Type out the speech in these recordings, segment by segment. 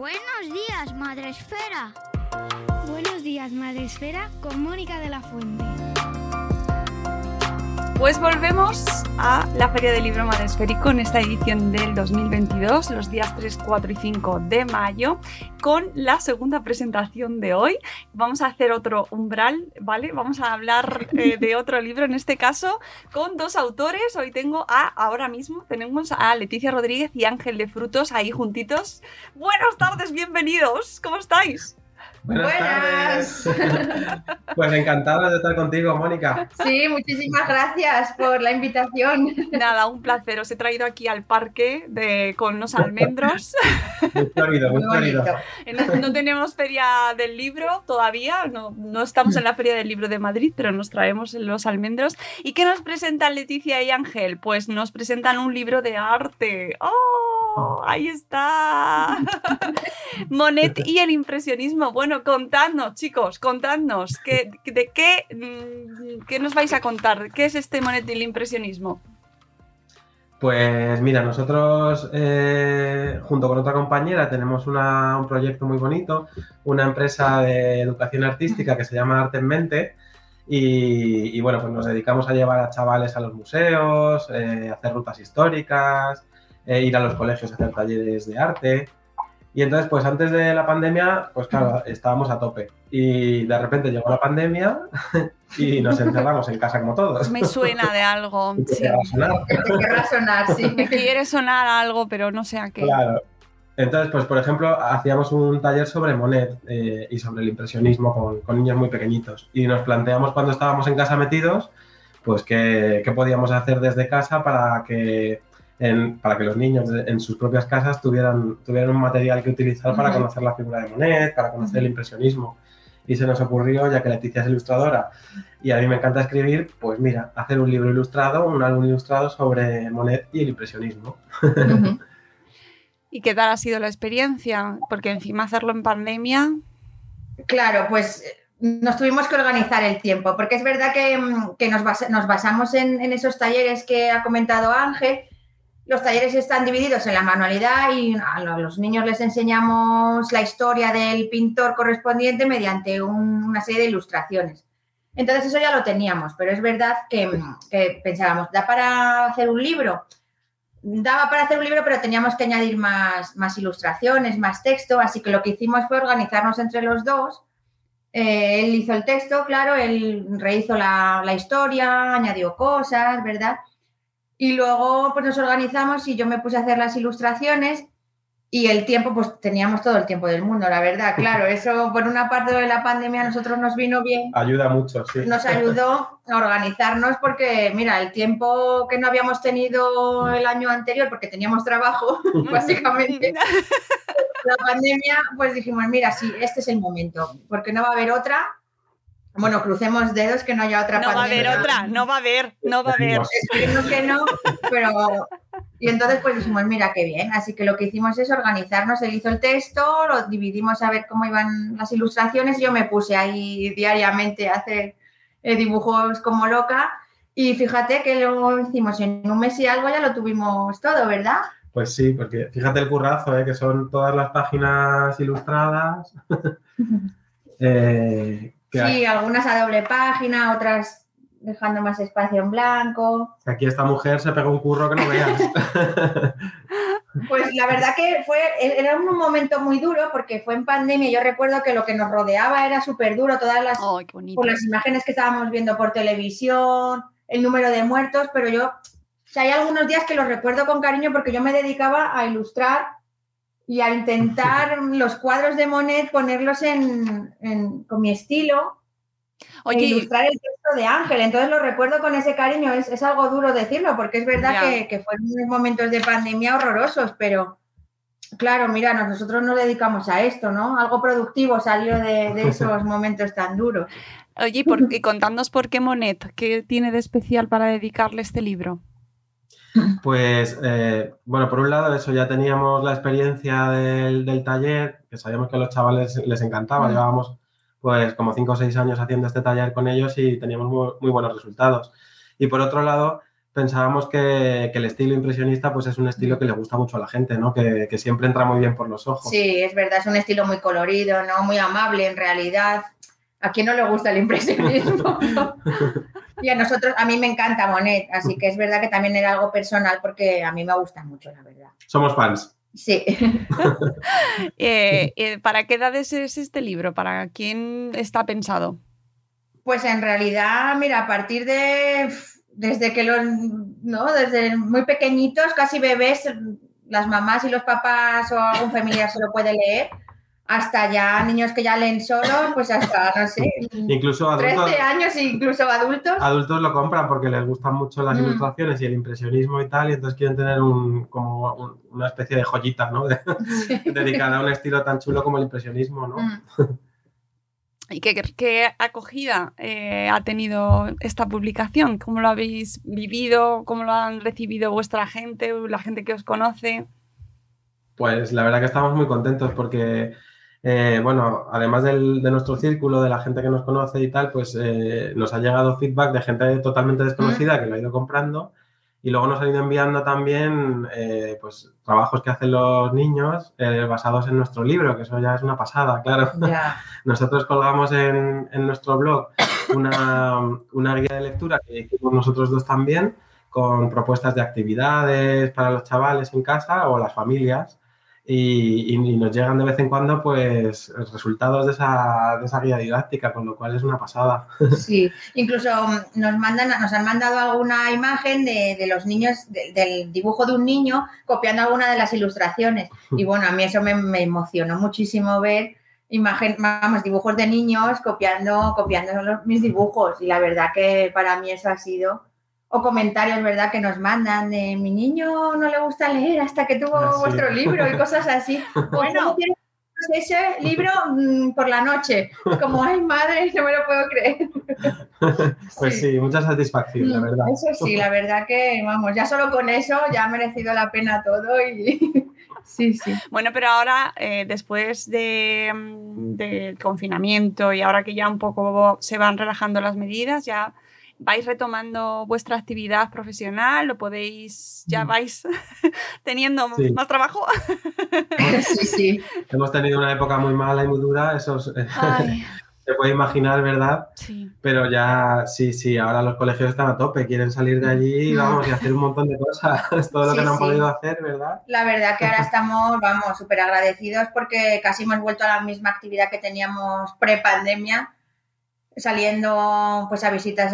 Buenos días, Madre Esfera. Buenos días, Madre Esfera, con Mónica de la Fuente. Pues volvemos a la Feria del Libro Madresférico en esta edición del 2022, los días 3, 4 y 5 de mayo, con la segunda presentación de hoy. Vamos a hacer otro umbral, ¿vale? Vamos a hablar eh, de otro libro, en este caso, con dos autores. Hoy tengo a, ahora mismo, tenemos a Leticia Rodríguez y Ángel de Frutos ahí juntitos. Buenas tardes, bienvenidos, ¿cómo estáis? Buenas, tardes. pues encantada de estar contigo, Mónica. Sí, muchísimas gracias por la invitación. Nada, un placer. Os he traído aquí al parque de, con unos almendros. Muy florido, muy, florido. Eh, no, tenemos feria del libro todavía, no, no estamos en la feria del libro de Madrid, pero nos traemos los almendros. ¿Y qué nos presentan Leticia y Ángel? Pues nos presentan un libro de arte. ¡Oh! Ahí está. Monet y el impresionismo. Bueno, contadnos, chicos, contadnos, ¿qué, ¿de qué, mm, qué nos vais a contar? ¿Qué es este Monet del impresionismo? Pues mira, nosotros eh, junto con otra compañera tenemos un proyecto muy bonito, una empresa de educación artística que se llama Arte en Mente y, bueno, pues nos dedicamos a llevar a chavales a los museos, eh, hacer rutas históricas, eh, ir a los colegios a hacer talleres de arte. Y entonces, pues antes de la pandemia, pues claro, estábamos a tope. Y de repente llegó la pandemia y nos encerramos en casa como todos. Me suena de algo. Sí. sonar. Me sonar, sí. Me quiere sonar algo, pero no sé a qué. Claro. Entonces, pues por ejemplo, hacíamos un taller sobre Monet eh, y sobre el impresionismo con, con, niños muy pequeñitos. Y nos planteamos cuando estábamos en casa metidos, pues qué, qué podíamos hacer desde casa para que para que los niños en sus propias casas tuvieran, tuvieran un material que utilizar para conocer la figura de Monet, para conocer el impresionismo. Y se nos ocurrió, ya que Leticia es ilustradora y a mí me encanta escribir, pues mira, hacer un libro ilustrado, un álbum ilustrado sobre Monet y el impresionismo. ¿Y qué tal ha sido la experiencia? Porque encima hacerlo en pandemia. Claro, pues nos tuvimos que organizar el tiempo, porque es verdad que, nos, basamos en, en, esos talleres que ha comentado Ángel los talleres están divididos en la manualidad y a los niños les enseñamos la historia del pintor correspondiente mediante una serie de ilustraciones. Entonces eso ya lo teníamos, pero es verdad que, pensábamos, ¿da para hacer un libro? Daba para hacer un libro, pero teníamos que añadir más, ilustraciones, más texto, así que lo que hicimos fue organizarnos entre los dos. Eh, él hizo el texto, claro, él rehizo la historia, añadió cosas, ¿verdad? Y luego pues nos organizamos y yo me puse a hacer las ilustraciones y el tiempo, pues teníamos todo el tiempo del mundo, la verdad, claro, eso por una parte de la pandemia a nosotros nos vino bien. Ayuda mucho, sí. Nos ayudó a organizarnos porque, mira, el tiempo que no habíamos tenido el año anterior, porque teníamos trabajo, básicamente, la pandemia, pues dijimos, mira, sí, este es el momento, porque no va a haber otra bueno, crucemos dedos que no haya otra No va a haber otra, no va a haber, no va a haber. Esperemos que no, pero... Y entonces pues dijimos, mira qué bien. Así que lo que hicimos es organizarnos. Él hizo el texto, lo dividimos a ver cómo iban las ilustraciones. Yo me puse ahí diariamente a hacer eh, dibujos como loca. Y fíjate que lo hicimos en un mes y algo, ya lo tuvimos todo, ¿verdad? Pues sí, porque fíjate el currazo, ¿eh? que son todas las páginas ilustradas. eh, Sí, algunas a doble página, otras dejando más espacio en blanco. Aquí esta mujer se pegó un curro que no veas. Pues la verdad que fue, era un momento muy duro porque fue en pandemia. Yo recuerdo que lo que nos rodeaba era súper duro, todas las, por las imágenes que estábamos viendo por televisión, el número de muertos, pero yo, o sea, hay algunos días que los recuerdo con cariño porque yo me dedicaba a ilustrar y a intentar los cuadros de Monet ponerlos en, con mi estilo. E ilustrar el texto de Ángel. Entonces lo recuerdo con ese cariño. Es, algo duro decirlo, porque es verdad que, que, fueron unos momentos de pandemia horrorosos, pero claro, mira, nosotros nos dedicamos a esto, ¿no? Algo productivo salió de, esos momentos tan duros. Oye, y contadnos por qué Monet, ¿qué tiene de especial para dedicarle este libro? Pues, eh, bueno, por un lado, eso ya teníamos la experiencia del, taller, que sabíamos que a los chavales les encantaba, llevábamos pues como cinco o seis años haciendo este taller con ellos y teníamos muy, buenos resultados. Y por otro lado, pensábamos que, el estilo impresionista pues es un estilo que le gusta mucho a la gente, ¿no? Que, que, siempre entra muy bien por los ojos. Sí, es verdad, es un estilo muy colorido, ¿no? Muy amable en realidad. ¿A quién no le gusta el impresionismo? y a nosotros, a mí me encanta Monet, así que es verdad que también era algo personal porque a mí me gusta mucho, la verdad. Somos fans. Sí. Eh, eh, ¿Para qué edades es este libro? ¿Para quién está pensado? Pues en realidad, mira, a partir de desde que los, ¿no? Desde muy pequeñitos, casi bebés, las mamás y los papás o algún familiar se lo puede leer, hasta ya niños que ya leen solo, pues hasta, no sé, incluso adultos, 13 años, incluso adultos. Adultos lo compran porque les gustan mucho las mm. ilustraciones y el impresionismo y tal, y entonces quieren tener un, como una especie de joyita, ¿no? dedicada a un estilo tan chulo como el impresionismo, ¿no? Mm. ¿Y qué, acogida eh, ha tenido esta publicación? ¿Cómo lo habéis vivido? ¿Cómo lo han recibido vuestra gente, la gente que os conoce? Pues la verdad que estamos muy contentos porque, eh, bueno, además de nuestro círculo, de la gente que nos conoce y tal, pues eh, nos ha llegado feedback de gente totalmente desconocida que lo ha ido comprando y luego nos han ido enviando también eh, pues, trabajos que hacen los niños eh, basados en nuestro libro, que eso ya es una pasada, claro. Nosotros colgamos en, en nuestro blog una, una, guía de lectura que hicimos nosotros dos también, con propuestas de actividades para los chavales en casa o las familias y, nos llegan de vez en cuando pues resultados de esa, de esa guía didáctica, con lo cual es una pasada. Sí, incluso mm, nos mandan, nos han mandado alguna imagen de, los niños, del dibujo de un niño copiando alguna de las ilustraciones. Y bueno, a mí eso me, me emocionó muchísimo ver imagen, vamos, dibujos de niños copiando, copiando mis dibujos. Y la verdad que para mí eso ha sido o comentarios, ¿verdad?, que nos mandan de mi niño no le gusta leer hasta que tuvo ah, vuestro libro y cosas así. Bueno, ese libro mm, por la noche. Como, ay, madre, no me lo puedo creer. Pues sí, mucha satisfacción, la mm, verdad. Eso sí, la verdad que, vamos, ya solo con eso ya ha merecido la pena todo y... Sí, sí. Bueno, pero ahora, eh, después mm, del de confinamiento y ahora que ya un poco se van relajando las medidas, ya vais retomando vuestra actividad profesional, lo podéis, ya mm. vais teniendo más trabajo. sí, sí. Hemos tenido una época muy mala y muy dura, eso se puede imaginar, ¿verdad? Sí. Pero ya, sí, sí, ahora los colegios están a tope, quieren salir de allí, mm. vamos, y hacer un montón de cosas, todo lo que no han podido hacer, ¿verdad? La verdad que ahora estamos, vamos, súper agradecidos porque casi hemos vuelto a la misma actividad que teníamos pre-pandemia saliendo pues a visitas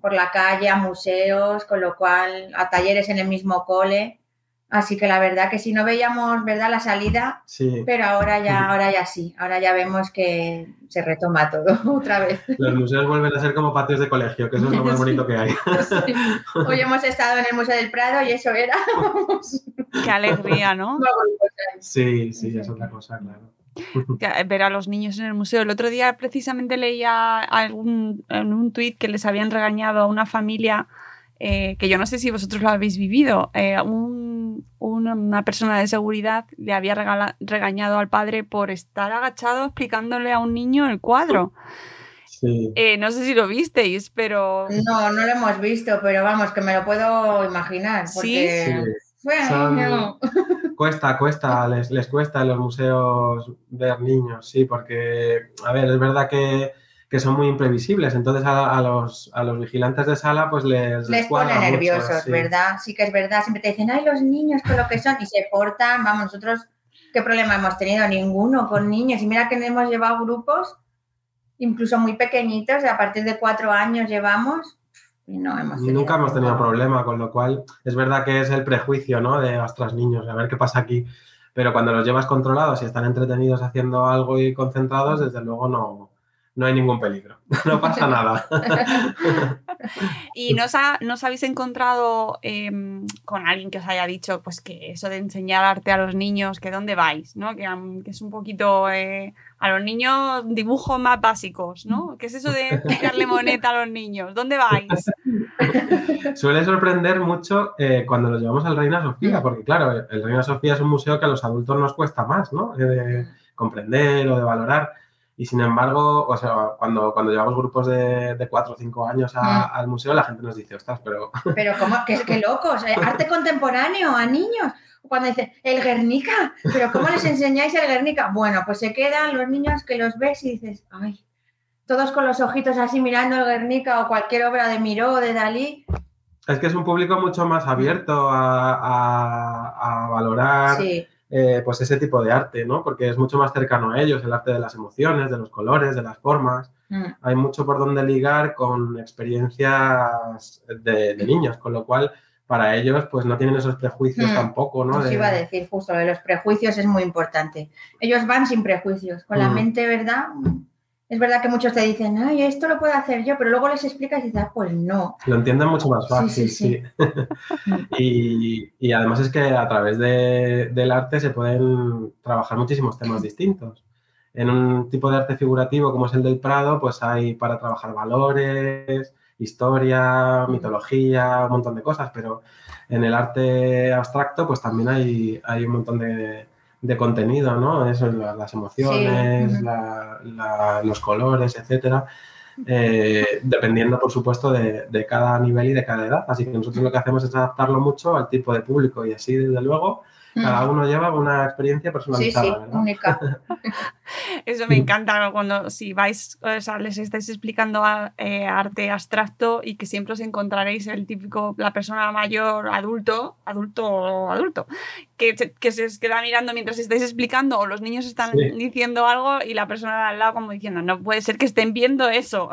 por la calle, a museos, con lo cual a talleres en el mismo cole. Así que la verdad que si no veíamos, ¿verdad? La salida, sí. pero ahora ya, ahora ya sí, ahora ya vemos que se retoma todo otra vez. Los museos vuelven a ser como patios de colegio, que eso es lo más bonito que hay. Hoy hemos estado en el Museo del Prado y eso era. Qué alegría, ¿no? Sí, sí, es otra cosa, claro. ver a los niños en el museo. El otro día precisamente leía algún, en un tuit que les habían regañado a una familia eh, que yo no sé si vosotros lo habéis vivido. Eh, una persona de seguridad le había regañado al padre por estar agachado explicándole a un niño el cuadro. Eh, no sé si lo visteis, pero... No, no lo hemos visto, pero vamos, que me lo puedo imaginar. Porque... Cuesta, cuesta, les, les cuesta en los museos ver niños, sí, porque, a ver, es verdad que, son muy imprevisibles, entonces a, los, a los vigilantes de sala pues les... Les pone nerviosos, ¿verdad? Sí que es verdad, siempre te dicen, ay, los niños con lo que son, y se portan, vamos, nosotros, ¿qué problema hemos tenido? Ninguno con niños, y mira que hemos llevado grupos, incluso muy pequeñitos, a partir de cuatro años llevamos, Nunca hemos tenido problema, con lo cual es verdad que es el prejuicio, ¿no? De, ostras, niños, a ver qué pasa aquí. Pero cuando los llevas controlados y están entretenidos haciendo algo y concentrados, desde luego no, no hay ningún peligro, no pasa nada. ¿Y no os, habéis encontrado em, con alguien que os haya dicho pues que eso de enseñar arte a los niños, que dónde vais, ¿no? que, es un poquito eh, a los niños dibujos más básicos, ¿no? ¿Qué es eso de explicarle moneta a los niños? ¿Dónde vais? Suele sorprender mucho eh, cuando los llevamos al Reina Sofía, porque claro, el Reina Sofía es un museo que a los adultos nos cuesta más, ¿no? De comprender o de valorar. Y sin embargo, o sea, cuando, cuando llevamos grupos de, de cuatro o cinco años a- Mm. al museo, la gente nos dice, ostras, pero Pero como qué, qué locos, eh, arte contemporáneo a niños. Cuando dicen, el Guernica, pero ¿cómo les enseñáis el Guernica? Bueno, pues se quedan los niños que los ves y dices, ay, todos con los ojitos así mirando el Guernica o cualquier obra de Miró o de Dalí. es que es un público mucho más abierto a, a- a valorar Sí, eh, pues ese tipo de arte, ¿no? Porque es mucho más cercano a ellos, el arte de las emociones, de los colores, de las formas. mm, Hay mucho por donde ligar con experiencias de, de niños, con lo cual para ellos pues no tienen esos prejuicios Mm. tampoco, ¿no? os De- iba a decir justo, de los prejuicios es muy importante. Ellos van sin prejuicios, con la Mm. mente, ¿verdad? Es verdad que muchos te dicen, ay, esto lo puedo hacer yo, pero luego les explicas y dices, ah, pues no. Lo entienden mucho más Sí, fácil, sí, sí. sí. y, y además es que a través de- del arte se pueden trabajar muchísimos temas distintos. En un tipo de arte figurativo como es el del Prado, pues hay para trabajar valores, historia, mitología, un montón de cosas, pero en el arte abstracto pues también hay, hay un montón de, de contenido, ¿no? Eso, la- las emociones, ujú. la- la- los colores, etcétera. eh, dependiendo, por supuesto, de, de cada nivel y de cada edad. Así que nosotros lo que hacemos es adaptarlo mucho al tipo de público y así, desde luego, cada uno lleva una experiencia Sí, personalizada, sí, ¿verdad? única. Eso me encanta cuando si vais, o sea, les estáis explicando a- eh, arte abstracto y que siempre os encontraréis el típico, la persona mayor, adulto, adulto o adulto, que, se- que se os queda mirando mientras estáis explicando o los niños están Sí. diciendo algo y la persona de al lado como diciendo, no puede ser que estén viendo eso.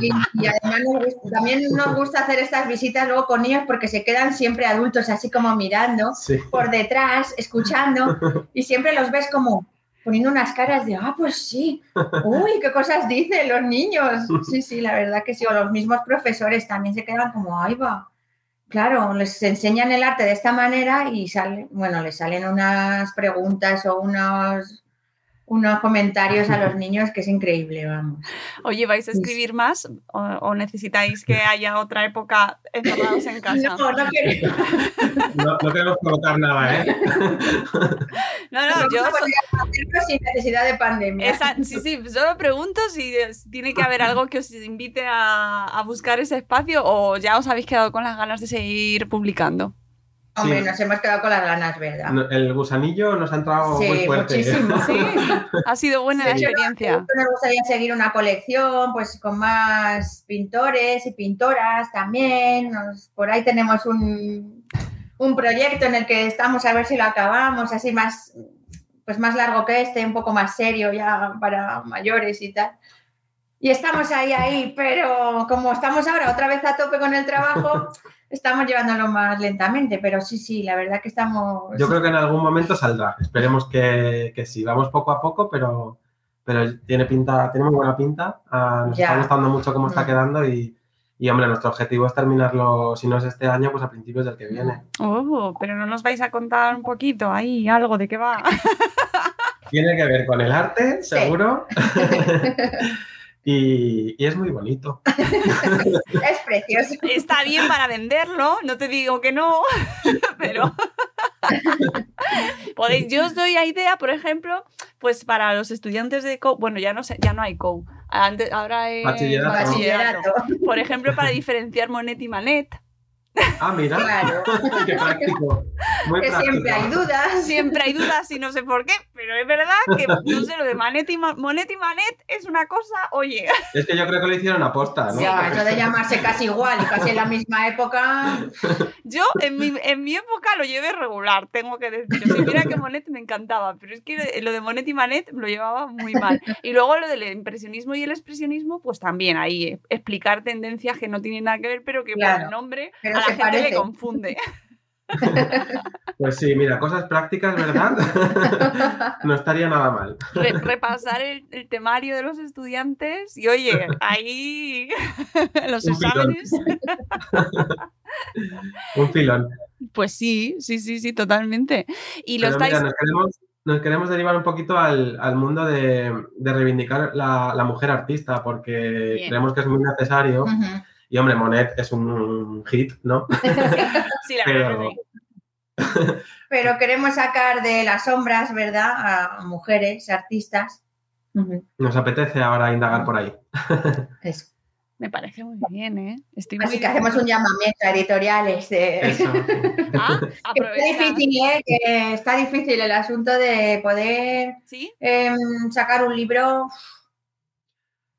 Y, y además nos gusta- también nos gusta hacer estas visitas luego con niños porque se quedan siempre adultos así como mirando Sí. por detrás, escuchando y siempre los ves como poniendo unas caras de, ah, pues sí, uy, qué cosas dicen los niños. Sí, sí, la verdad que sí. O los mismos profesores también se quedan como, ahí va. Claro, les enseñan el arte de esta manera y salen, bueno, les salen unas preguntas o unos, unos comentarios a los niños que es increíble, vamos. Oye, ¿vais a escribir más o, o necesitáis que haya otra época encerrados en casa? No, no quiero. No, no queremos provocar nada, ¿eh? No, no, yo... sin necesidad de pandemia. Esa- sí, sí, solo pregunto si es- tiene que haber algo que os invite a, a buscar ese espacio o ya os habéis quedado con las ganas de seguir publicando. Hombre, Sí. nos hemos quedado con las ganas, ¿verdad? No, El gusanillo nos ha entrado Sí, muy fuerte. muchísimo. Sí, ha sido buena la experiencia. Nos gustaría seguir una colección, pues con más pintores y pintoras también. Nos- por ahí tenemos un, un proyecto en el que estamos a ver si lo acabamos, así más, pues más largo que este, un poco más serio ya para mayores y tal. Y estamos ahí, ahí, pero como estamos ahora otra vez a tope con el trabajo, estamos llevándolo más lentamente, pero sí, sí, la verdad que estamos... Yo creo que en algún momento saldrá. Esperemos que, que sí. Vamos poco a poco, pero, pero tiene pinta, tiene muy buena pinta. Ah, nos Ya. está gustando mucho cómo está Mm. quedando y, y, hombre, nuestro objetivo es terminarlo, si no es este año, pues a principios del que viene. Oh, pero no nos vais a contar un poquito ahí algo de qué va. Tiene que ver con el arte, Sí. y, y es muy bonito. Es precioso. Está bien para venderlo, no te digo que no, pero podéis, yo os doy la idea, por ejemplo, pues para los estudiantes de COU, bueno, ya no sé, ya no hay COU, antes, ahora es Bachillerato. Bachillerato. Por ejemplo, para diferenciar Monet y Manet, Ah, mira. Claro. Qué práctico. Muy que práctico. siempre hay dudas. siempre hay dudas y no sé por qué, pero es verdad que, no sé, lo de Manet y, Ma- Monet y Manet es una cosa, oye, Es que yo creo que lo hicieron aposta, ¿no? Ya, eso de llamarse casi igual y casi en la misma época. yo en mi, en mi época lo llevé regular, tengo que decir. Si mira que Monet me encantaba, pero es que lo de Monet y Manet lo llevaba muy mal. Y luego lo del impresionismo y el expresionismo, pues también ahí, eh, explicar tendencias que no tienen nada que ver, pero que por Claro, el nombre a la gente le confunde. Pues sí, mira, cosas prácticas, ¿verdad? no estaría nada mal. Re- repasar el, el temario de los estudiantes y oye, ahí los Un filón. exámenes. Un filón. Pues sí, sí, sí, sí, totalmente. Y lo Pero estáis. mira, nos queremos, nos queremos derivar un poquito al, al mundo de, de reivindicar la, la mujer artista, porque Bien. creemos que es muy necesario. Y hombre, Monet es un hit, ¿no? Sí, la verdad Pero, sí. Pero queremos sacar de las sombras, ¿verdad? A mujeres, artistas, Nos apetece ahora indagar por ahí. Eso. Me parece muy bien, ¿eh? Estoy Así muy que hacemos un llamamiento a editoriales. de- Eso. Ah, está difícil, ¿eh? Que está difícil el asunto de poder ¿Sí? em, sacar un libro.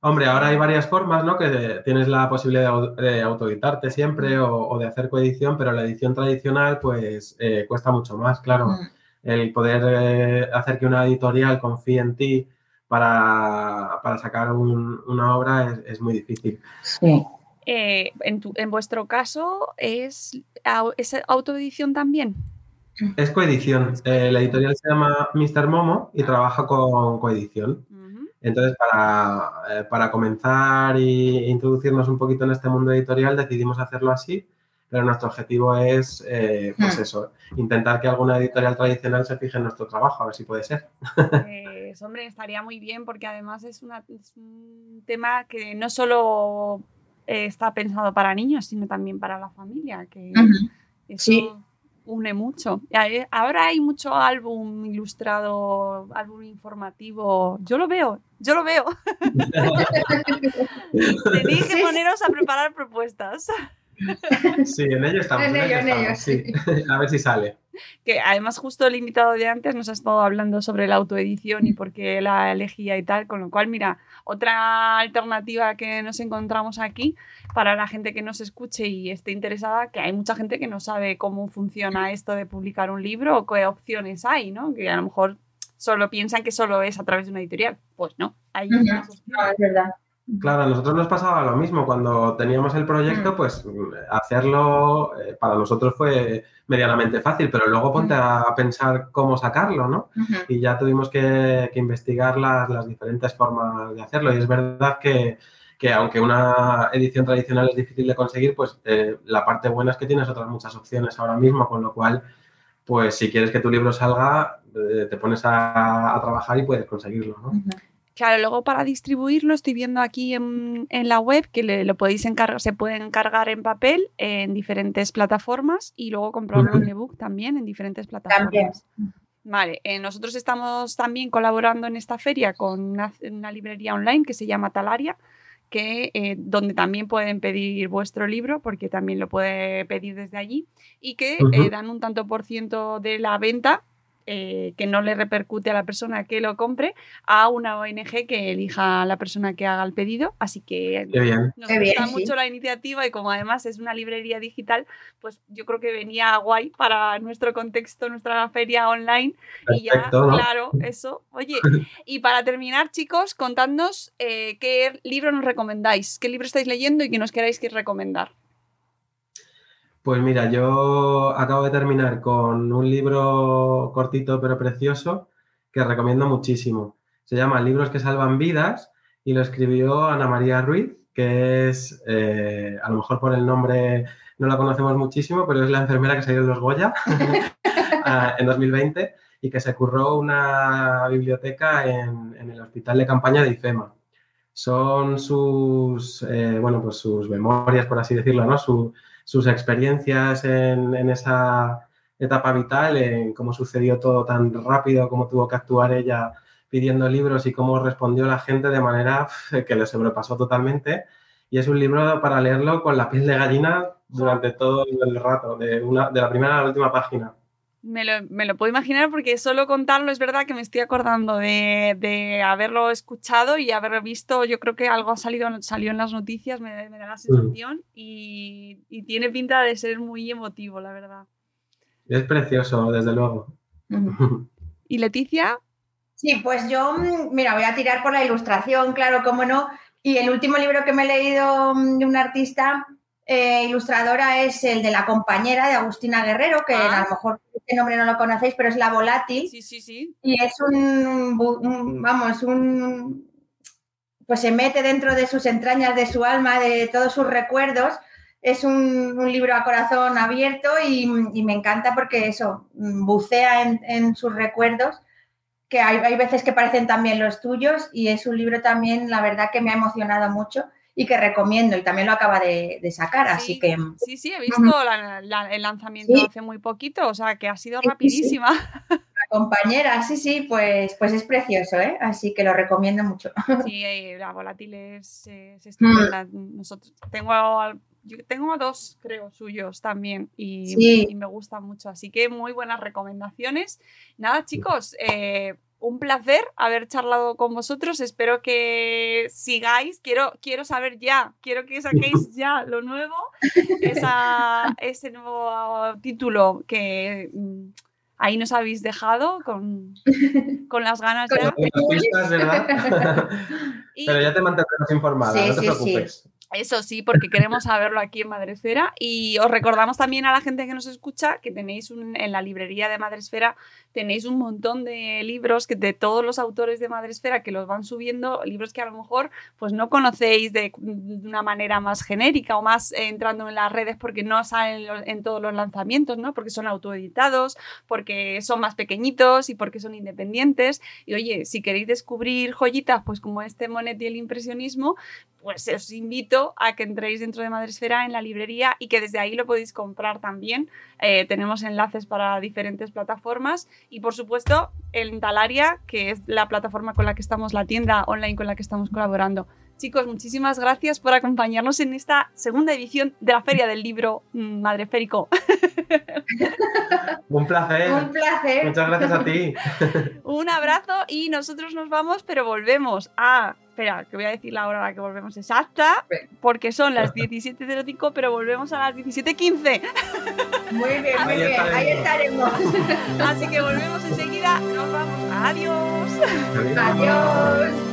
Hombre, ahora hay varias formas, ¿no? Que tienes la posibilidad de au- de autoeditarte siempre o, o de hacer coedición, pero la edición tradicional, pues, eh, cuesta mucho más, claro. Mm, El poder eh, hacer que una editorial confíe en ti para, para sacar un- una obra es, es muy difícil. Sí. Eh, en, tu- en vuestro caso, ¿es, ¿es autoedición también? Es coedición. Eh, la editorial se llama Mr. Momo y trabaja con coedición. Entonces, para, eh, para comenzar e introducirnos un poquito en este mundo editorial, decidimos hacerlo así, pero nuestro objetivo es, eh, pues Hmm. eso, intentar que alguna editorial tradicional se fije en nuestro trabajo, a ver si puede ser. Pues, hombre, estaría muy bien porque además es, una- es un tema que no solo eh, está pensado para niños, sino también para la familia, que eso Sí. Une mucho. Ahora hay mucho álbum ilustrado, álbum informativo. Yo lo veo, yo lo veo. Tenéis que poneros a preparar propuestas. Sí, en ello estamos. En En, ello, ello en ello, sí. a ver si sale. Que además justo el invitado de antes nos ha estado hablando sobre la autoedición y por qué la elegía y tal, con lo cual, mira, otra alternativa que nos encontramos aquí para la gente que nos escuche y esté interesada, que hay mucha gente que no sabe cómo funciona esto de publicar un libro o qué opciones hay, ¿no? Que a lo mejor solo piensan que solo es a través de una editorial. Pues no, hay opciones. No, es verdad. Claro, a nosotros nos pasaba lo mismo. Cuando teníamos el proyecto, Mm. pues hacerlo eh, para nosotros fue medianamente fácil, pero luego ponte a pensar cómo sacarlo, ¿no? Y ya tuvimos que, que investigar las, las diferentes formas de hacerlo. Y es verdad que, que aunque una edición tradicional es difícil de conseguir, pues eh, la parte buena es que tienes otras muchas opciones ahora mismo, con lo cual, pues si quieres que tu libro salga, eh, te pones a, a trabajar y puedes conseguirlo, ¿no? Claro, luego para distribuirlo estoy viendo aquí en, en la web que le- lo podéis encargar, se puede encargar en papel en diferentes plataformas y luego comprarlo en ebook también en diferentes plataformas. Vale, eh, nosotros estamos también colaborando en esta feria con una, una librería online que se llama Talaria, que, eh, donde también pueden pedir vuestro libro, porque también lo puede pedir desde allí, y que eh, dan un tanto por ciento de la venta eh, que no le repercute a la persona que lo compre a una ONG que elija a la persona que haga el pedido. Así que Qué bien. nos Qué gusta bien, sí. mucho la iniciativa y como además es una librería digital, pues yo creo que venía guay para nuestro contexto, nuestra feria online. y ya, claro, eso. Oye, y para terminar, chicos, contadnos eh, qué libro nos recomendáis, qué libro estáis leyendo y que nos queráis que recomendar. Pues mira, yo acabo de terminar con un libro cortito pero precioso que recomiendo muchísimo. Se llama Libros que salvan vidas y lo escribió Ana María Ruiz, que es, eh, a lo mejor por el nombre no la conocemos muchísimo, pero es la enfermera que salió de los Goya ah, en 2020 y que se curró una biblioteca en, en el hospital de campaña de IFEMA. Son sus, eh, bueno, pues sus memorias, por así decirlo, ¿no? Su, sus experiencias en, esa etapa vital, en cómo sucedió todo tan rápido, cómo tuvo que actuar ella pidiendo libros y cómo respondió la gente de manera que le sobrepasó totalmente. Y es un libro para leerlo con la piel de gallina durante todo el rato, de, una, de la primera a la última página. Me lo, me lo, puedo imaginar porque solo contarlo es verdad que me estoy acordando de, de, haberlo escuchado y haber visto, yo creo que algo ha salido, salió en las noticias, me, me da la sensación, mm. y, y, tiene pinta de ser muy emotivo, la verdad. Es precioso, desde luego. ¿Y Leticia? Sí, pues yo, mira, voy a tirar por la ilustración, claro, cómo no. Y el último libro que me he leído mm, de una artista eh, ilustradora es el de La compañera de Agustina Guerrero, que ah. a lo mejor este nombre no lo conocéis, pero es La Volátil. Sí, sí, sí. Y es un, un, vamos, un, pues se mete dentro de sus entrañas, de su alma, de todos sus recuerdos. Es un, un libro a corazón abierto y, y, me encanta porque eso, bucea en, en sus recuerdos, que hay, hay veces que parecen también los tuyos y es un libro también, la verdad, que me ha emocionado mucho y que recomiendo y también lo acaba de, de sacar, sí, así que... Sí, sí, he visto uh -huh. la, la, el lanzamiento sí. hace muy poquito, o sea que ha sido rapidísima. Sí, compañera, sí, sí, pues, pues es precioso, ¿eh? Así que lo recomiendo mucho. Sí, eh, la volátil es, es estupenda. Nosotros, tengo, yo tengo dos, creo, suyos también y, y me gustan mucho. Así que muy buenas recomendaciones. Nada, chicos, eh, un placer haber charlado con vosotros. Espero que sigáis. Quiero, quiero saber ya, quiero que saquéis ya lo nuevo, esa- ese nuevo título que mm, ahí nos habéis dejado con, con las ganas Con ya. los Las pistas, ¿verdad? Y- Pero ya te mantendremos informada, Sí, no te sí, sí. Eso sí, porque queremos saberlo aquí en Madresfera. Y os recordamos también a la gente que nos escucha que tenéis un- en la librería de Madresfera tenéis un montón de libros que de todos los autores de Madresfera que los van subiendo, libros que a lo mejor pues no conocéis de, de una manera más genérica o más eh, entrando en las redes porque no salen en todos los lanzamientos, ¿no? Porque son autoeditados, porque son más pequeñitos y porque son independientes. Y oye, si queréis descubrir joyitas, pues como este Monet y el impresionismo, pues os invito a que entréis dentro de Madresfera en la librería y que desde ahí lo podéis comprar también. Eh, tenemos enlaces para diferentes plataformas y por supuesto en Talaria, que es la plataforma con la que estamos, la tienda online con la que estamos colaborando. Chicos, muchísimas gracias por acompañarnos en esta segunda edición de la Feria del Libro Madreférico. Un placer. Un placer. Muchas gracias a ti. Un abrazo y nosotros nos vamos, pero volvemos a... Espera, que voy a decir la hora a la que volvemos exacta, porque son las 17.05, pero volvemos a las 17.15. Muy bien, muy bien. Ahí estaremos. Así que volvemos enseguida. Nos vamos. Adiós. Adiós.